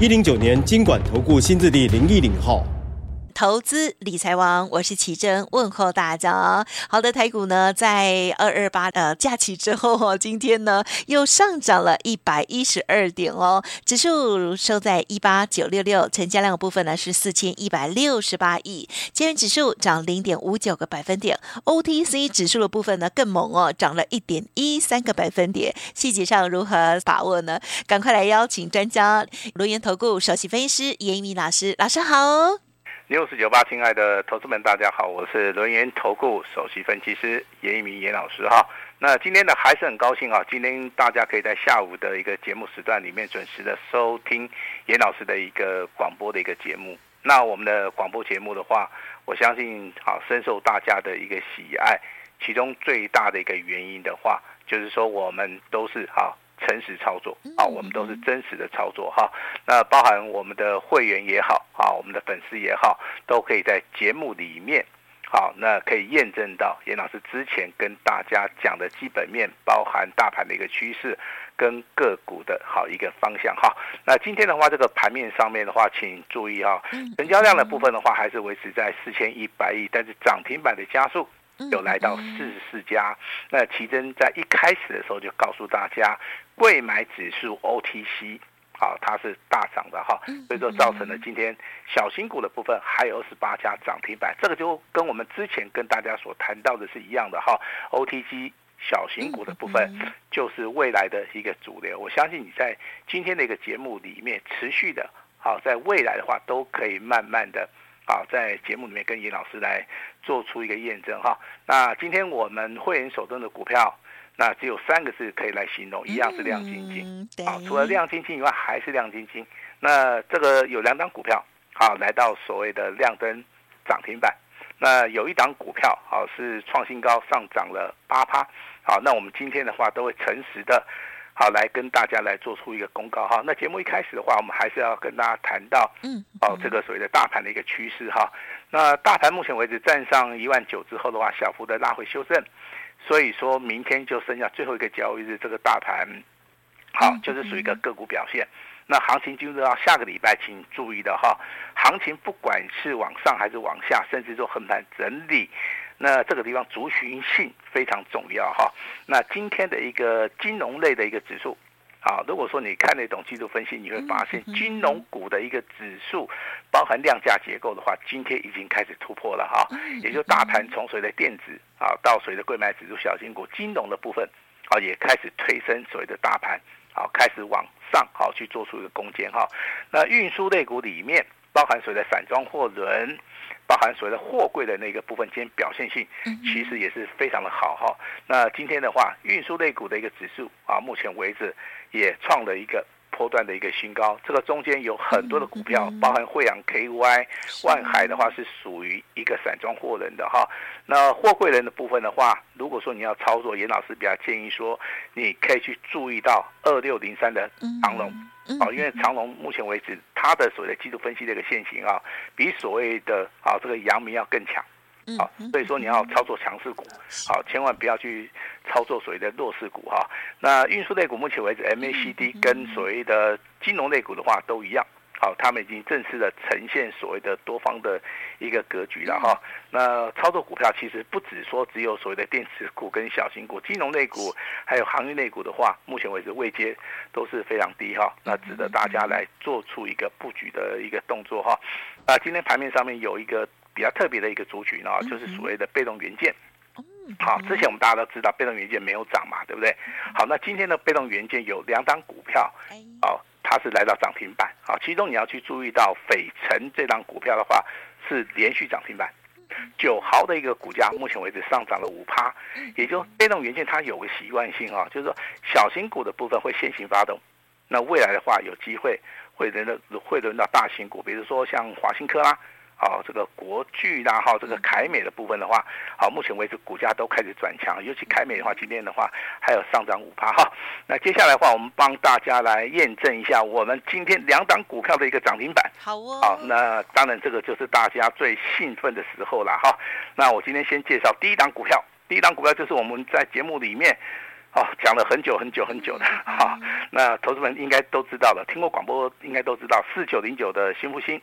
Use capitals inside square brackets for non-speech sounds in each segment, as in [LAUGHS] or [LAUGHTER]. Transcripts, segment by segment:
一零九年金管投顾新字第零一零号。投资理财王，我是奇珍，问候大家。好的，台股呢，在二二八呃假期之后哦，今天呢又上涨了一百一十二点哦，指数收在一八九六六，成交量的部分呢是四千一百六十八亿，今日指数涨零点五九个百分点，OTC 指数的部分呢更猛哦，涨了一点一三个百分点。细节上如何把握呢？赶快来邀请专家，轮源投顾首席分析师严一鸣老师，老师好。六四九八，亲爱的投资们，大家好，我是轮源投顾首席分析师严一鸣严老师哈。那今天呢，还是很高兴啊，今天大家可以在下午的一个节目时段里面准时的收听严老师的一个广播的一个节目。那我们的广播节目的话，我相信好深受大家的一个喜爱。其中最大的一个原因的话，就是说我们都是好。诚实操作啊，我们都是真实的操作哈。那包含我们的会员也好啊，我们的粉丝也好，都可以在节目里面好，那可以验证到严老师之前跟大家讲的基本面，包含大盘的一个趋势跟个股的好一个方向哈。那今天的话，这个盘面上面的话，请注意啊，成交量的部分的话，还是维持在四千一百亿，但是涨停板的加速有来到四十四家。那奇珍在一开始的时候就告诉大家。柜买指数 OTC，好，它是大涨的哈，所以说造成了今天小型股的部分还有二十八家涨停板，这个就跟我们之前跟大家所谈到的是一样的哈。OTC 小型股的部分就是未来的一个主流，我相信你在今天的一个节目里面持续的，好，在未来的话都可以慢慢的，好，在节目里面跟严老师来做出一个验证哈。那今天我们会员手中的股票。那只有三个字可以来形容，一样是亮晶晶。啊，除了亮晶晶以外，还是亮晶晶。那这个有两档股票，好，来到所谓的亮灯涨停板。那有一档股票，好，是创新高，上涨了八趴。好，那我们今天的话都会诚实的，好，来跟大家来做出一个公告哈。那节目一开始的话，我们还是要跟大家谈到，嗯，哦，这个所谓的大盘的一个趋势哈。那大盘目前为止站上一万九之后的话，小幅的拉回修正。所以说明天就剩下最后一个交易日，这个大盘，好，就是属于一个个股表现。那行情进入到下个礼拜，请注意的哈，行情不管是往上还是往下，甚至说横盘整理，那这个地方族群性非常重要哈。那今天的一个金融类的一个指数。好，如果说你看得懂技术分析，你会发现金融股的一个指数，包含量价结构的话，今天已经开始突破了哈。也就大盘从谁的电子啊，到谁的柜买指数小型股，金融的部分啊，也开始推升所谓的大盘，好，开始往上好去做出一个攻坚哈。那运输类股里面，包含所谓的散装货轮。包含所谓的货柜的那个部分，今天表现性其实也是非常的好哈。那今天的话，运输类股的一个指数啊，目前为止也创了一个波段的一个新高。这个中间有很多的股票，包含惠阳 KY、万海的话是属于一个散装货人的哈。那货柜人的部分的话，如果说你要操作，严老师比较建议说，你可以去注意到二六零三的长龙。好，因为长龙目前为止，它的所谓的技术分析的一个线型啊，比所谓的啊这个阳明要更强，好，所以说你要操作强势股，好，千万不要去操作所谓的弱势股哈。那运输类股目前为止，MACD 跟所谓的金融类股的话都一样。好，他们已经正式的呈现所谓的多方的一个格局了哈。那操作股票其实不只说只有所谓的电子股跟小型股，金融类股还有航运类股的话，目前为止位阶都是非常低哈。那值得大家来做出一个布局的一个动作哈。啊，今天盘面上面有一个比较特别的一个族群啊，就是所谓的被动元件。好，之前我们大家都知道被动元件没有涨嘛，对不对？好，那今天的被动元件有两档股票，哦。它是来到涨停板，好，其中你要去注意到斐城这档股票的话是连续涨停板，九毫的一个股价目前为止上涨了五趴，也就被动元件它有个习惯性啊，就是说小型股的部分会先行发动，那未来的话，有机会会轮到会轮到大型股，比如说像华新科啦。好，这个国巨啦，哈，这个凯美的部分的话，好，目前为止股价都开始转强，尤其凯美的话，今天的话还有上涨五趴哈。那接下来的话，我们帮大家来验证一下我们今天两档股票的一个涨停板。好哦。好，那当然这个就是大家最兴奋的时候了哈。那我今天先介绍第一档股票，第一档股票就是我们在节目里面，哦，讲了很久很久很久的 [LAUGHS] 哈。那投资们应该都知道了，听过广播应该都知道四九零九的新复兴。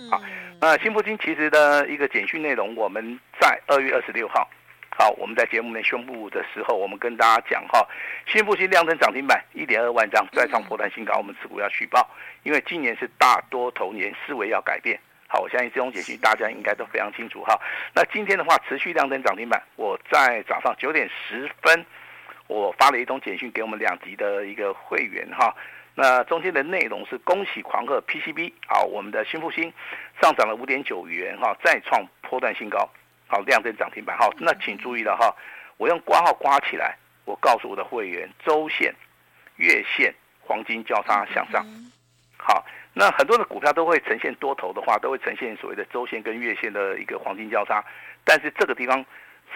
嗯。好。那新复兴其实的一个简讯内容，我们在二月二十六号，好，我们在节目内宣布的时候，我们跟大家讲哈，新复兴亮灯涨停板一点二万张，再创波段新高，我们持股要续报，因为今年是大多头年，思维要改变。好，我相信这种简讯大家应该都非常清楚哈。那今天的话，持续亮灯涨停板，我在早上九点十分，我发了一通简讯给我们两级的一个会员哈。那中间的内容是恭喜狂贺 PCB 好，我们的新复兴上涨了五点九元哈，再创波段新高，好，亮灯涨停板好，那请注意了哈，我用挂号括起来，我告诉我的会员，周线、月线黄金交叉向上，好，那很多的股票都会呈现多头的话，都会呈现所谓的周线跟月线的一个黄金交叉，但是这个地方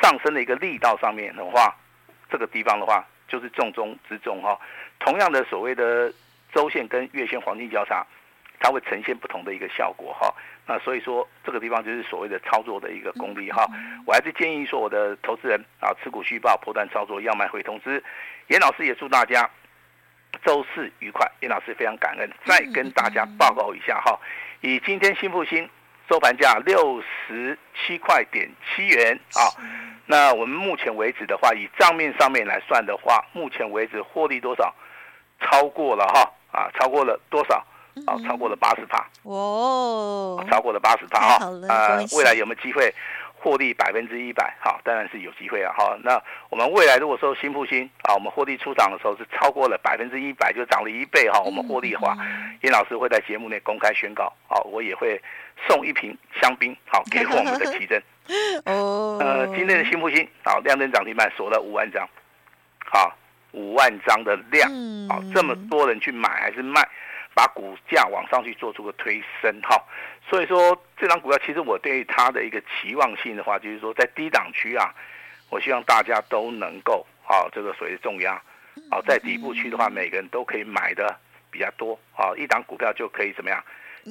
上升的一个力道上面的话，这个地方的话就是重中之重哈，同样的所谓的。周线跟月线黄金交叉，它会呈现不同的一个效果哈。那所以说这个地方就是所谓的操作的一个功力哈。我还是建议说我的投资人啊，持股续报，波段操作，要卖会通知。严老师也祝大家周四愉快。严老师非常感恩，再跟大家报告一下哈。以今天新复兴收盘价六十七块点七元啊。那我们目前为止的话，以账面上面来算的话，目前为止获利多少？超过了哈。啊，超过了多少？啊，超过了八十帕哦，超过了八十帕哈。呃，未来有没有机会获利百分之一百？好，当然是有机会啊。哈，那我们未来如果说新复兴啊，我们获利出场的时候是超过了百分之一百，就涨了一倍哈。我们获利的话，严老师会在节目内公开宣告。好，我也会送一瓶香槟，好给我们的奇珍。[LAUGHS] 哦。呃，今天的新复兴好，亮灯涨停板锁了五万张。好。五万张的量，好，这么多人去买还是卖，把股价往上去做出个推升，哈，所以说这张股票其实我对它的一个期望性的话，就是说在低档区啊，我希望大家都能够，啊，这个所谓重压，好，在底部区的话，每个人都可以买的比较多，好，一档股票就可以怎么样，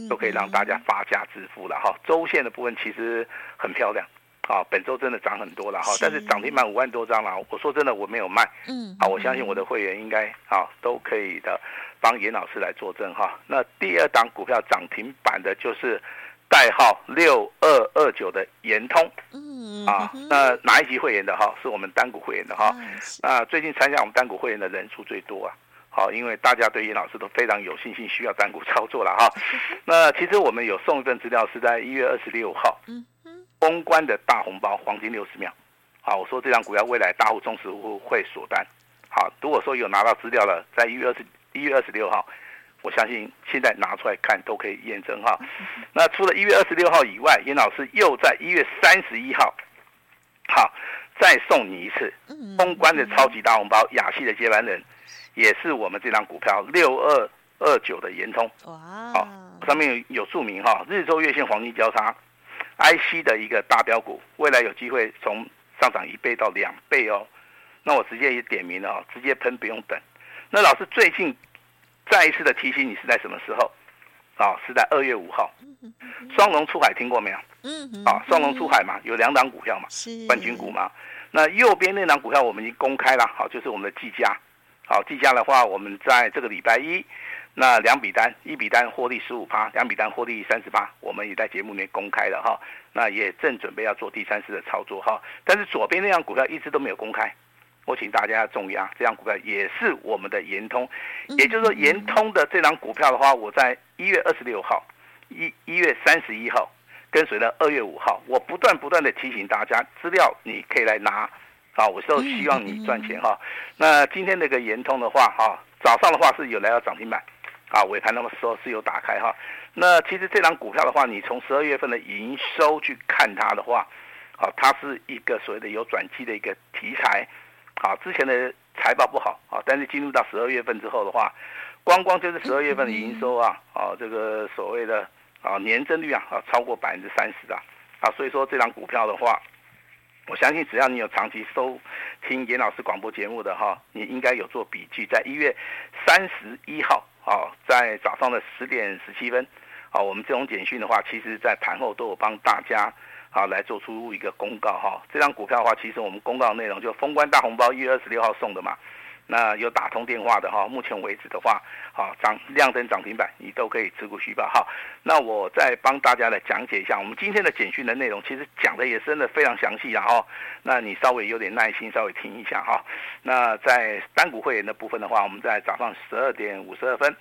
都可以让大家发家致富了，哈，周线的部分其实很漂亮。好，本周真的涨很多了哈，但是涨停板五万多张了。我说真的，我没有卖。嗯，好，我相信我的会员应该啊都可以的，帮严老师来作证哈。那第二档股票涨停板的就是代号六二二九的延通。嗯，啊，那哪一级会员的哈？是我们单股会员的哈。那最近参加我们单股会员的人数最多啊。好，因为大家对严老师都非常有信心，需要单股操作了哈。那其实我们有送一份资料，是在一月二十六号。嗯。封关的大红包，黄金六十秒。好，我说这张股票未来大户中实户会锁单。好，如果说有拿到资料了，在一月二十一月二十六号，我相信现在拿出来看都可以验证哈。[LAUGHS] 那除了一月二十六号以外，严老师又在一月三十一号，好，再送你一次封关的超级大红包，雅戏的接班人，也是我们这张股票六二二九的延通。哇，好，上面有注明哈，日周月线黄金交叉。IC 的一个大标股，未来有机会从上涨一倍到两倍哦。那我直接也点名了哦，直接喷不用等。那老师最近再一次的提醒你是在什么时候？啊，是在二月五号，双龙出海听过没有？嗯，啊，双龙出海嘛，有两档股票嘛，冠军股嘛。那右边那档股票我们已经公开了，好，就是我们的技嘉。好，技嘉的话，我们在这个礼拜一。那两笔单，一笔单获利十五趴，两笔单获利三十八，我们也在节目里面公开了哈。那也正准备要做第三次的操作哈。但是左边那张股票一直都没有公开，我请大家重压，这张股票也是我们的延通，也就是说延通的这张股票的话，我在一月二十六号、一一月三十一号，跟随了二月五号，我不断不断的提醒大家，资料你可以来拿，啊，我都希望你赚钱哈。那今天那个延通的话哈，早上的话是有来到涨停板。啊，尾盘那么时候是有打开哈，那其实这张股票的话，你从十二月份的营收去看它的话，好，它是一个所谓的有转机的一个题材，啊，之前的财报不好啊，但是进入到十二月份之后的话，光光就是十二月份的营收啊，啊，这个所谓的啊年增率啊，啊超过百分之三十啊，啊，所以说这张股票的话，我相信只要你有长期收听严老师广播节目的哈，你应该有做笔记，在一月三十一号啊，在早上的十点十七分，啊，我们这种简讯的话，其实在盘后都有帮大家啊来做出一个公告哈。这张股票的话，其实我们公告内容就封关大红包，一月二十六号送的嘛。那有打通电话的哈，目前为止的话，好涨亮灯涨停板，你都可以持股续报哈。那我再帮大家来讲解一下，我们今天的简讯的内容，其实讲的也真的非常详细，啊。哈，那你稍微有点耐心，稍微听一下哈。那在单股会员的部分的话，我们在早上十二点五十二分，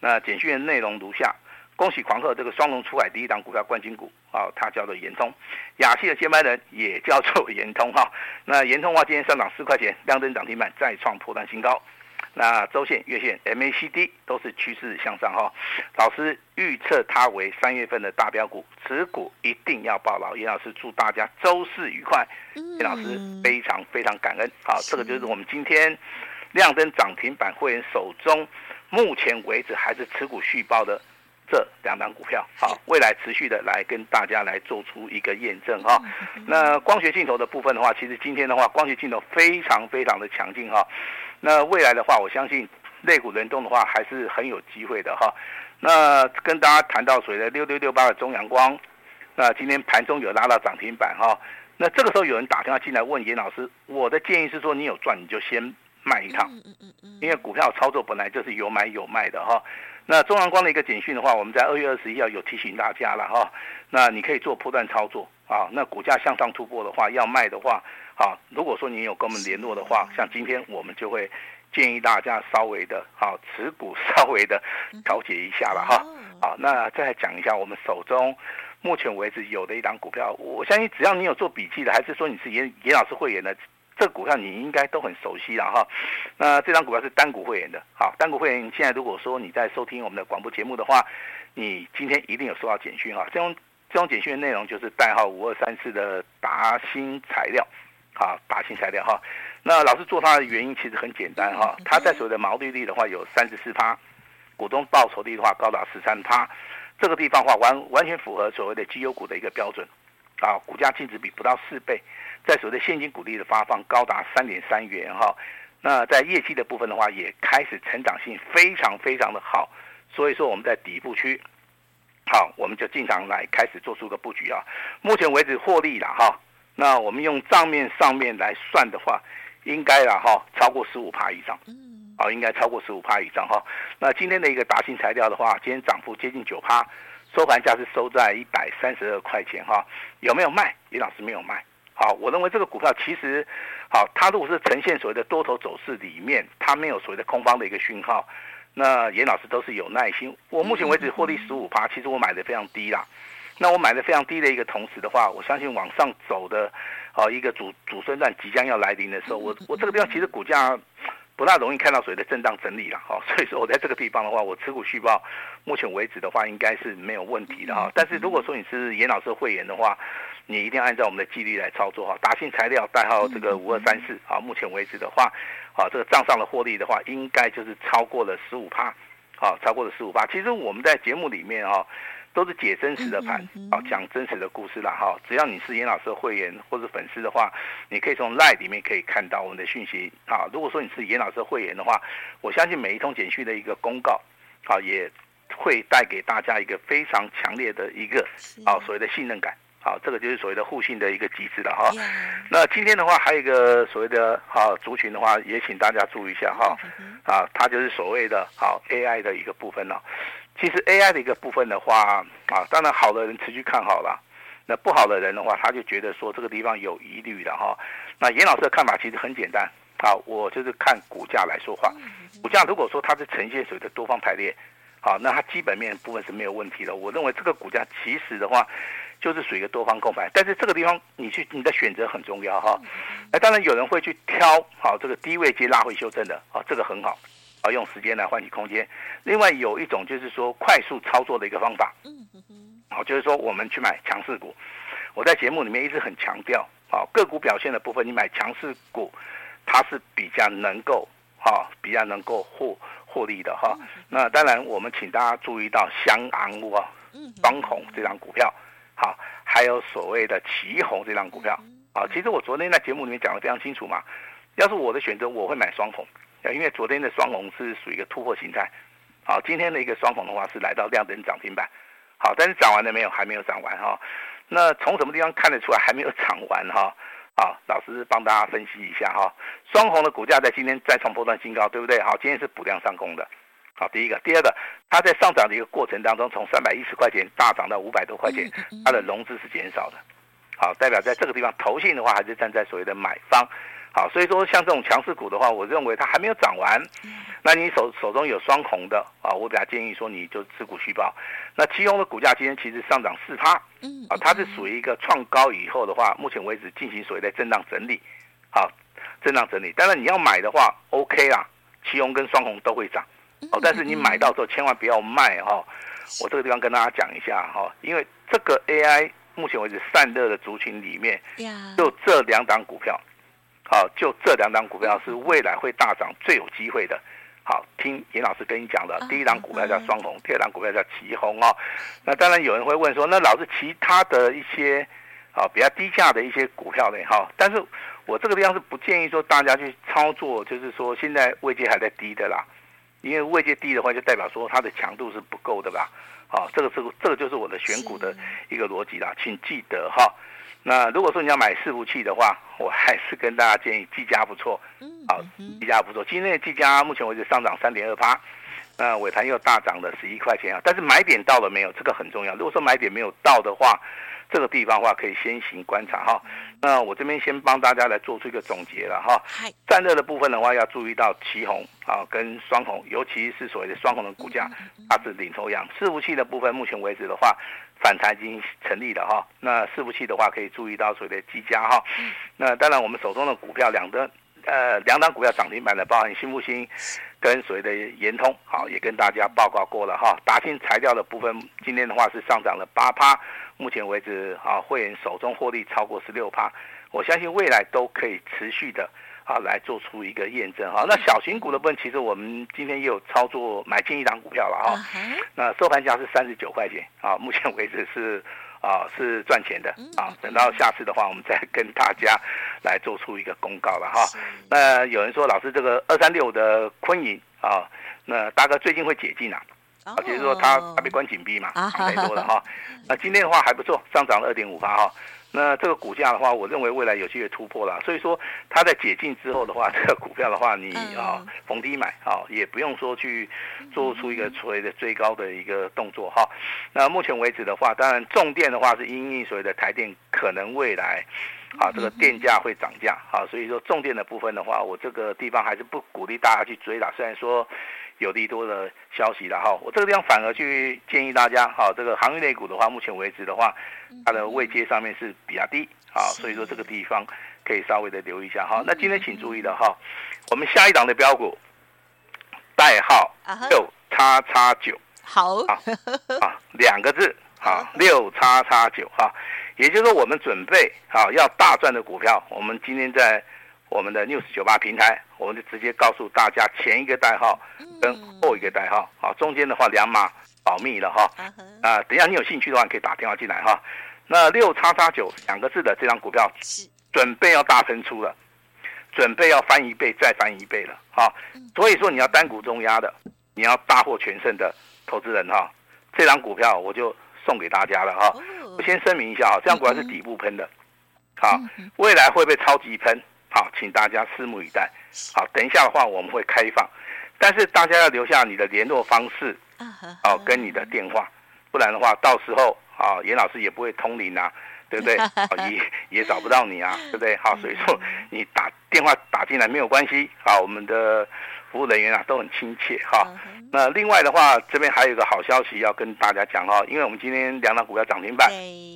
那简讯的内容如下。恭喜狂贺这个双龙出海第一档股票冠军股啊，它叫做延通，亚系的接班人也叫做延通哈。那延通的话，今天上涨四块钱，亮灯涨停板，再创波段新高。那周线、月线、MACD 都是趋势向上哈。老师预测它为三月份的大标股，持股一定要抱牢。严老师祝大家周四愉快。严老师非常非常感恩。好，这个就是我们今天亮灯涨停板会员手中目前为止还是持股续报的。这两档股票，好，未来持续的来跟大家来做出一个验证哈。那光学镜头的部分的话，其实今天的话，光学镜头非常非常的强劲哈。那未来的话，我相信类股轮动的话，还是很有机会的哈。那跟大家谈到所谓的六六六八的中阳光，那今天盘中有拉到涨停板哈。那这个时候有人打电话进来问严老师，我的建议是说，你有赚你就先卖一趟，因为股票操作本来就是有买有卖的哈。那中阳光的一个简讯的话，我们在二月二十一号有提醒大家了哈。那你可以做波段操作啊。那股价向上突破的话，要卖的话，啊，如果说你有跟我们联络的话，像今天我们就会建议大家稍微的，好，持股稍微的调节一下了哈。好，那再来讲一下我们手中目前为止有的一档股票，我相信只要你有做笔记的，还是说你是严严老师会员的。这股票你应该都很熟悉了哈，那这张股票是单股会员的，好，单股会员现在如果说你在收听我们的广播节目的话，你今天一定有收到简讯哈，这种这种简讯的内容就是代号五二三四的达新材料，好，达新材料哈，那老师做它的原因其实很简单哈，它在所谓的毛利率的话有三十四趴，股东报酬率的话高达十三趴，这个地方的话完完全符合所谓的绩优股的一个标准，啊，股价净值比不到四倍。在所谓的现金股利的发放高达三点三元哈，那在业绩的部分的话也开始成长性非常非常的好，所以说我们在底部区，好，我们就进场来开始做出个布局啊。目前为止获利了哈，那我们用账面上面来算的话，应该了哈超过十五趴以上，嗯啊，应该超过十五趴以上哈。那今天的一个达新材料的话，今天涨幅接近九趴，收盘价是收在一百三十二块钱哈。有没有卖？李老师没有卖。好，我认为这个股票其实，好，它如果是呈现所谓的多头走势里面，它没有所谓的空方的一个讯号，那严老师都是有耐心。我目前为止获利十五趴，其实我买的非常低啦。那我买的非常低的一个同时的话，我相信往上走的，好一个主主升段即将要来临的时候，我 [LAUGHS] 我这个地方其实股价。不大容易看到所谓的震荡整理了哈，所以说我在这个地方的话，我持股续报，目前为止的话应该是没有问题的哈。但是如果说你是严老师会员的话，你一定要按照我们的纪律来操作哈。达信材料代号这个五二三四啊，目前为止的话，啊这个账上的获利的话，应该就是超过了十五趴，啊超过了十五趴。其实我们在节目里面哈。都是解真实的盘，啊，讲真实的故事啦哈。只要你是严老师的会员或者粉丝的话，你可以从 LINE 里面可以看到我们的讯息啊。如果说你是严老师的会员的话，我相信每一通简讯的一个公告，啊，也会带给大家一个非常强烈的一个啊所谓的信任感。好，这个就是所谓的互信的一个机制了哈。那今天的话，还有一个所谓的啊族群的话，也请大家注意一下哈。啊，它就是所谓的好 AI 的一个部分了。其实 AI 的一个部分的话，啊，当然好的人持续看好了，那不好的人的话，他就觉得说这个地方有疑虑的哈。那严老师的看法其实很简单，啊，我就是看股价来说话。股价如果说它是呈现所谓的多方排列，好，那它基本面部分是没有问题的。我认为这个股价其实的话，就是属于一个多方购买，但是这个地方你去你的选择很重要哈。那当然有人会去挑好这个低位接拉回修正的，啊，这个很好。啊，用时间来换取空间。另外有一种就是说快速操作的一个方法，嗯嗯，好，就是说我们去买强势股。我在节目里面一直很强调，啊，个股表现的部分，你买强势股，它是比较能够，哈，比较能够获获利的哈。那当然，我们请大家注意到香昂啊，双红这张股票，好，还有所谓的旗红这张股票啊。其实我昨天在节目里面讲的非常清楚嘛。要是我的选择，我会买双红，因为昨天的双红是属于一个突破形态。好，今天的一个双红的话是来到亮灯涨停板。好，但是涨完了没有？还没有涨完哈。那从什么地方看得出来还没有涨完哈？好，老师帮大家分析一下哈。双红的股价在今天再创波段新高，对不对？好，今天是补量上攻的。好，第一个，第二个，它在上涨的一个过程当中，从三百一十块钱大涨到五百多块钱，它的融资是减少的。好，代表在这个地方，投信的话还是站在所谓的买方。好，所以说像这种强势股的话，我认为它还没有涨完。那你手手中有双红的啊，我比较建议说你就持股续报。那奇鋐的股价今天其实上涨四趴，啊，它是属于一个创高以后的话，目前为止进行所谓的震荡整理，好，震荡整理。当然你要买的话，OK 啊，奇鋐跟双红都会涨，哦，但是你买到之后千万不要卖哈。我这个地方跟大家讲一下哈，因为这个 AI 目前为止散热的族群里面，就这两档股票。好，就这两档股票是未来会大涨最有机会的。好，听严老师跟你讲的，第一档股票叫双红，第二档股票叫奇鋐哦。那当然有人会问说，那老师其他的一些啊比较低价的一些股票呢？哈，但是我这个地方是不建议说大家去操作，就是说现在位阶还在低的啦，因为位阶低的话就代表说它的强度是不够的吧？好，这个这个这个就是我的选股的一个逻辑啦，请记得哈。那如果说你要买伺服器的话，我还是跟大家建议技嘉不错，好，技嘉不错。今天的技嘉目前为止上涨三点二趴，那尾盘又大涨了十一块钱啊。但是买点到了没有？这个很重要。如果说买点没有到的话，这个地方的话可以先行观察哈。那我这边先帮大家来做出一个总结了哈。散热的部分的话，要注意到旗红啊跟双红，尤其是所谓的双红的股价，它是领头羊。伺服器的部分，目前为止的话，反弹已经成立了哈。那伺服器的话，可以注意到所谓的技嘉哈。那当然，我们手中的股票两个呃两档股票涨停板的，包含新复兴跟所谓的延通，好也跟大家报告过了哈。达兴材料的部分，今天的话是上涨了八趴。目前为止，啊，会员手中获利超过十六趴，我相信未来都可以持续的啊来做出一个验证哈。那小型股的部分，其实我们今天也有操作买进一档股票了哈。那收盘价是三十九块钱啊，目前为止是啊是赚钱的啊。等到下次的话，我们再跟大家来做出一个公告了哈。那有人说，老师这个二三六的昆银啊，那大哥最近会解禁啊？啊，就是说它它被关紧闭嘛，太多了哈。[LAUGHS] 那今天的话还不错，上涨了二点五八哈。那这个股价的话，我认为未来有机会突破了。所以说它在解禁之后的话，[LAUGHS] 这个股票的话，你啊逢低买啊，也不用说去做出一个所谓的追高的一个动作哈。那目前为止的话，当然重电的话是因应所谓的台电可能未来啊这个电价会涨价啊，所以说重电的部分的话，我这个地方还是不鼓励大家去追啦。虽然说。有利多的消息了哈，我这个地方反而去建议大家哈，这个航运类股的话，目前为止的话，它的位阶上面是比较低啊，所以说这个地方可以稍微的留意一下哈。那今天请注意的哈，我们下一档的标股代号六叉叉九，好。啊啊两个字啊六叉叉九哈，也就是说我们准备啊要大赚的股票，我们今天在。我们的 News 九八平台，我们就直接告诉大家前一个代号跟后一个代号，好，中间的话两码保密了哈。啊，等一下你有兴趣的话，可以打电话进来哈。那六叉叉九两个字的这张股票，准备要大喷出了，准备要翻一倍再翻一倍了，哈。所以说你要单股重压的，你要大获全胜的投资人哈，这张股票我就送给大家了哈。我先声明一下哈，这张股票是底部喷的，好，未来会不会超级喷？好，请大家拭目以待。好，等一下的话我们会开放，但是大家要留下你的联络方式，哦，跟你的电话，不然的话到时候啊，严老师也不会通灵啊，对不对？也 [LAUGHS] 也找不到你啊，对不对？好，所以说你打电话打进来没有关系。好，我们的。服务人员啊都很亲切哈。那另外的话，这边还有一个好消息要跟大家讲哈，因为我们今天两档股票涨停板，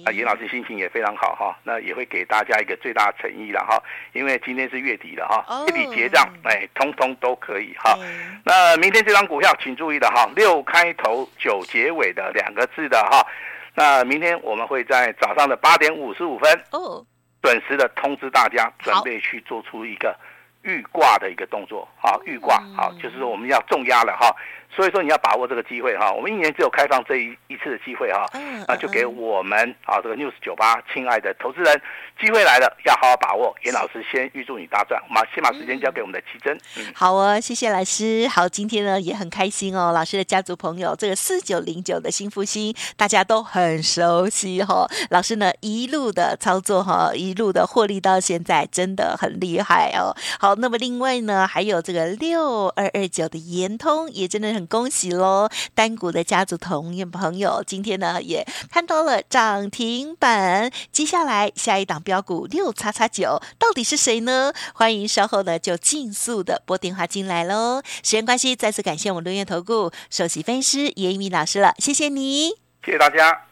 啊，严老师心情也非常好哈。那也会给大家一个最大的诚意了哈，因为今天是月底了哈，月底结账哎，通通都可以哈。那明天这张股票请注意的哈，六开头九结尾的两个字的哈。那明天我们会在早上的八点五十五分，哦准时的通知大家，准备去做出一个。预挂的一个动作，好，预挂，好，就是说我们要重压了哈。所以说你要把握这个机会哈，我们一年只有开放这一一次的机会哈，那就给我们啊这个 News 九八亲爱的投资人，机会来了，要好好把握。严老师先预祝你大赚，我们先把时间交给我们的奇珍。嗯，好哦，谢谢老师。好，今天呢也很开心哦，老师的家族朋友这个四九零九的新复兴，大家都很熟悉哈。老师呢一路的操作哈，一路的获利到现在，真的很厉害哦。好，那么另外呢还有这个六二二九的延通，也真的很。恭喜喽！单股的家族同业朋友，今天呢也看到了涨停板。接下来下一档标股六叉叉九，到底是谁呢？欢迎稍后呢就尽速的拨电话进来喽。时间关系，再次感谢我们伦元投顾首席分析师叶一鸣老师了，谢谢你，谢谢大家。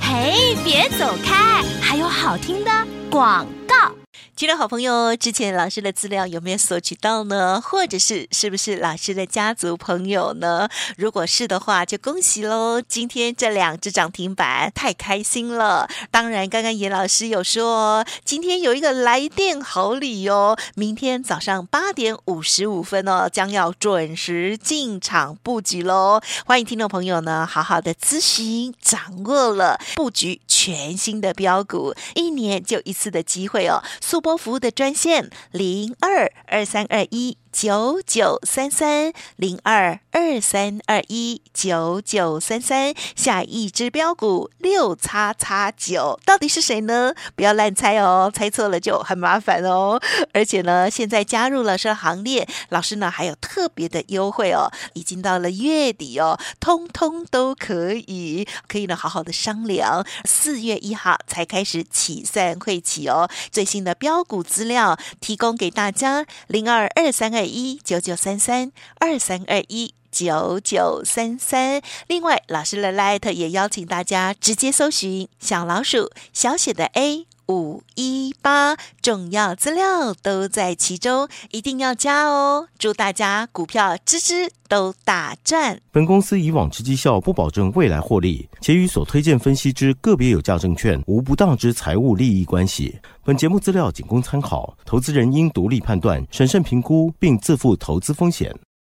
嘿，别走开，还有好听的广告。听众好朋友，之前老师的资料有没有索取到呢？或者是是不是老师的家族朋友呢？如果是的话，就恭喜喽！今天这两只涨停板，太开心了。当然，刚刚严老师有说，今天有一个来电好礼哦，明天早上八点五十五分哦，将要准时进场布局喽。欢迎听众朋友呢，好好的咨询，掌握了布局全新的标股，一年就一次的机会哦，速播服务的专线零二二三二一。九九三三零二二三二一九九三三，下一支标股六叉叉九，到底是谁呢？不要乱猜哦，猜错了就很麻烦哦。而且呢，现在加入了这行列，老师呢还有特别的优惠哦。已经到了月底哦，通通都可以，可以呢好好的商量。四月一号才开始起算会起哦。最新的标股资料提供给大家，零二二三二。二一九九三三二三二一九九三三。另外，老师的 Light 也邀请大家直接搜寻小老鼠小写的 A 五一八，重要资料都在其中，一定要加哦！祝大家股票支支都大赚。本公司以往之绩效不保证未来获利，且与所推荐分析之个别有价证券无不当之财务利益关系。本节目资料仅供参考，投资人应独立判断、审慎评估，并自负投资风险。